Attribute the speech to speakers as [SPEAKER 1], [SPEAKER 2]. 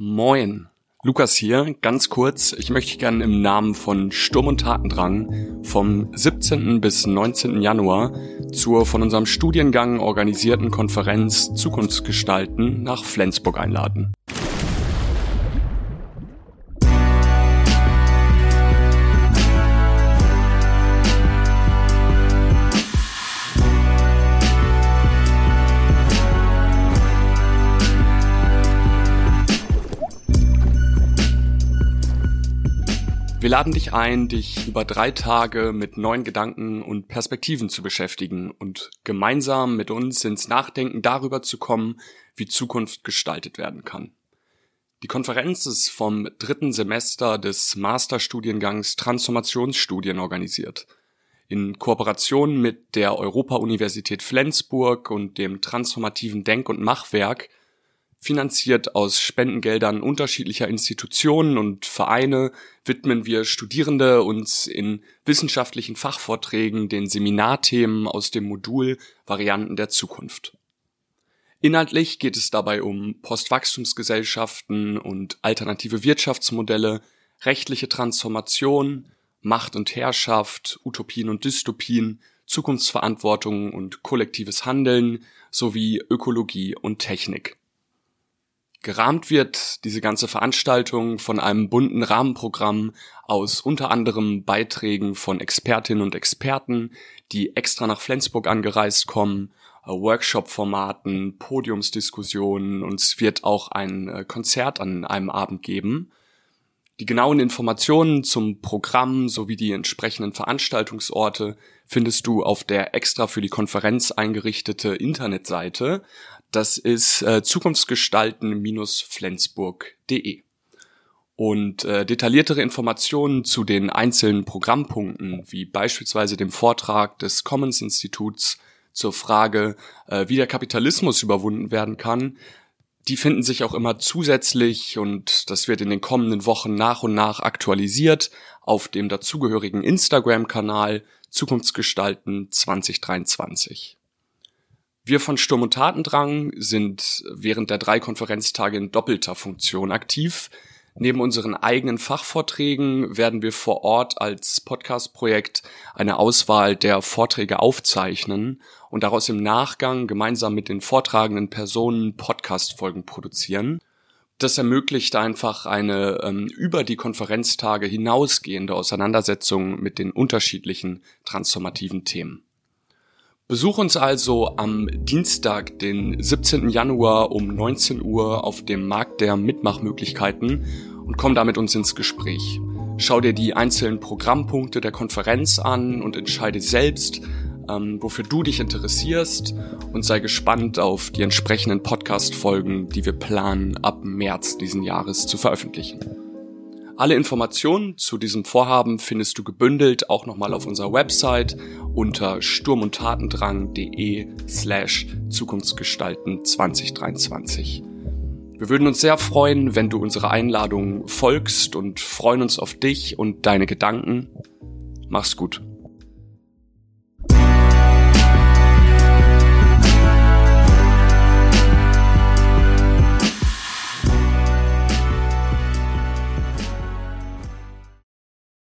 [SPEAKER 1] Moin, Lukas hier, ganz kurz. Ich möchte gerne im Namen von Sturm und Tatendrang vom 17. bis 19. Januar zur von unserem Studiengang organisierten Konferenz Zukunftsgestalten nach Flensburg einladen. Wir laden dich ein, dich über drei Tage mit neuen Gedanken und Perspektiven zu beschäftigen und gemeinsam mit uns ins Nachdenken darüber zu kommen, wie Zukunft gestaltet werden kann. Die Konferenz ist vom dritten Semester des Masterstudiengangs Transformationsstudien organisiert. In Kooperation mit der Europa-Universität Flensburg und dem transformativen Denk- und Machwerk Finanziert aus Spendengeldern unterschiedlicher Institutionen und Vereine widmen wir Studierende uns in wissenschaftlichen Fachvorträgen den Seminarthemen aus dem Modul Varianten der Zukunft. Inhaltlich geht es dabei um Postwachstumsgesellschaften und alternative Wirtschaftsmodelle, rechtliche Transformation, Macht und Herrschaft, Utopien und Dystopien, Zukunftsverantwortung und kollektives Handeln sowie Ökologie und Technik. Gerahmt wird diese ganze Veranstaltung von einem bunten Rahmenprogramm aus unter anderem Beiträgen von Expertinnen und Experten, die extra nach Flensburg angereist kommen, äh, Workshop-Formaten, Podiumsdiskussionen und es wird auch ein äh, Konzert an einem Abend geben. Die genauen Informationen zum Programm sowie die entsprechenden Veranstaltungsorte findest du auf der extra für die Konferenz eingerichtete Internetseite das ist äh, zukunftsgestalten-flensburg.de. Und äh, detailliertere Informationen zu den einzelnen Programmpunkten, wie beispielsweise dem Vortrag des Commons Instituts zur Frage, äh, wie der Kapitalismus überwunden werden kann, die finden sich auch immer zusätzlich und das wird in den kommenden Wochen nach und nach aktualisiert auf dem dazugehörigen Instagram-Kanal Zukunftsgestalten 2023. Wir von Sturm und Tatendrang sind während der drei Konferenztage in doppelter Funktion aktiv. Neben unseren eigenen Fachvorträgen werden wir vor Ort als Podcast-Projekt eine Auswahl der Vorträge aufzeichnen und daraus im Nachgang gemeinsam mit den vortragenden Personen Podcast-Folgen produzieren. Das ermöglicht einfach eine ähm, über die Konferenztage hinausgehende Auseinandersetzung mit den unterschiedlichen transformativen Themen. Besuch uns also am Dienstag, den 17. Januar um 19 Uhr auf dem Markt der Mitmachmöglichkeiten und komm da mit uns ins Gespräch. Schau dir die einzelnen Programmpunkte der Konferenz an und entscheide selbst, ähm, wofür du dich interessierst und sei gespannt auf die entsprechenden Podcast-Folgen, die wir planen, ab März diesen Jahres zu veröffentlichen. Alle Informationen zu diesem Vorhaben findest du gebündelt auch nochmal auf unserer Website unter sturmundtatendrang.de slash Zukunftsgestalten 2023. Wir würden uns sehr freuen, wenn du unsere Einladung folgst und freuen uns auf dich und deine Gedanken. Mach's gut.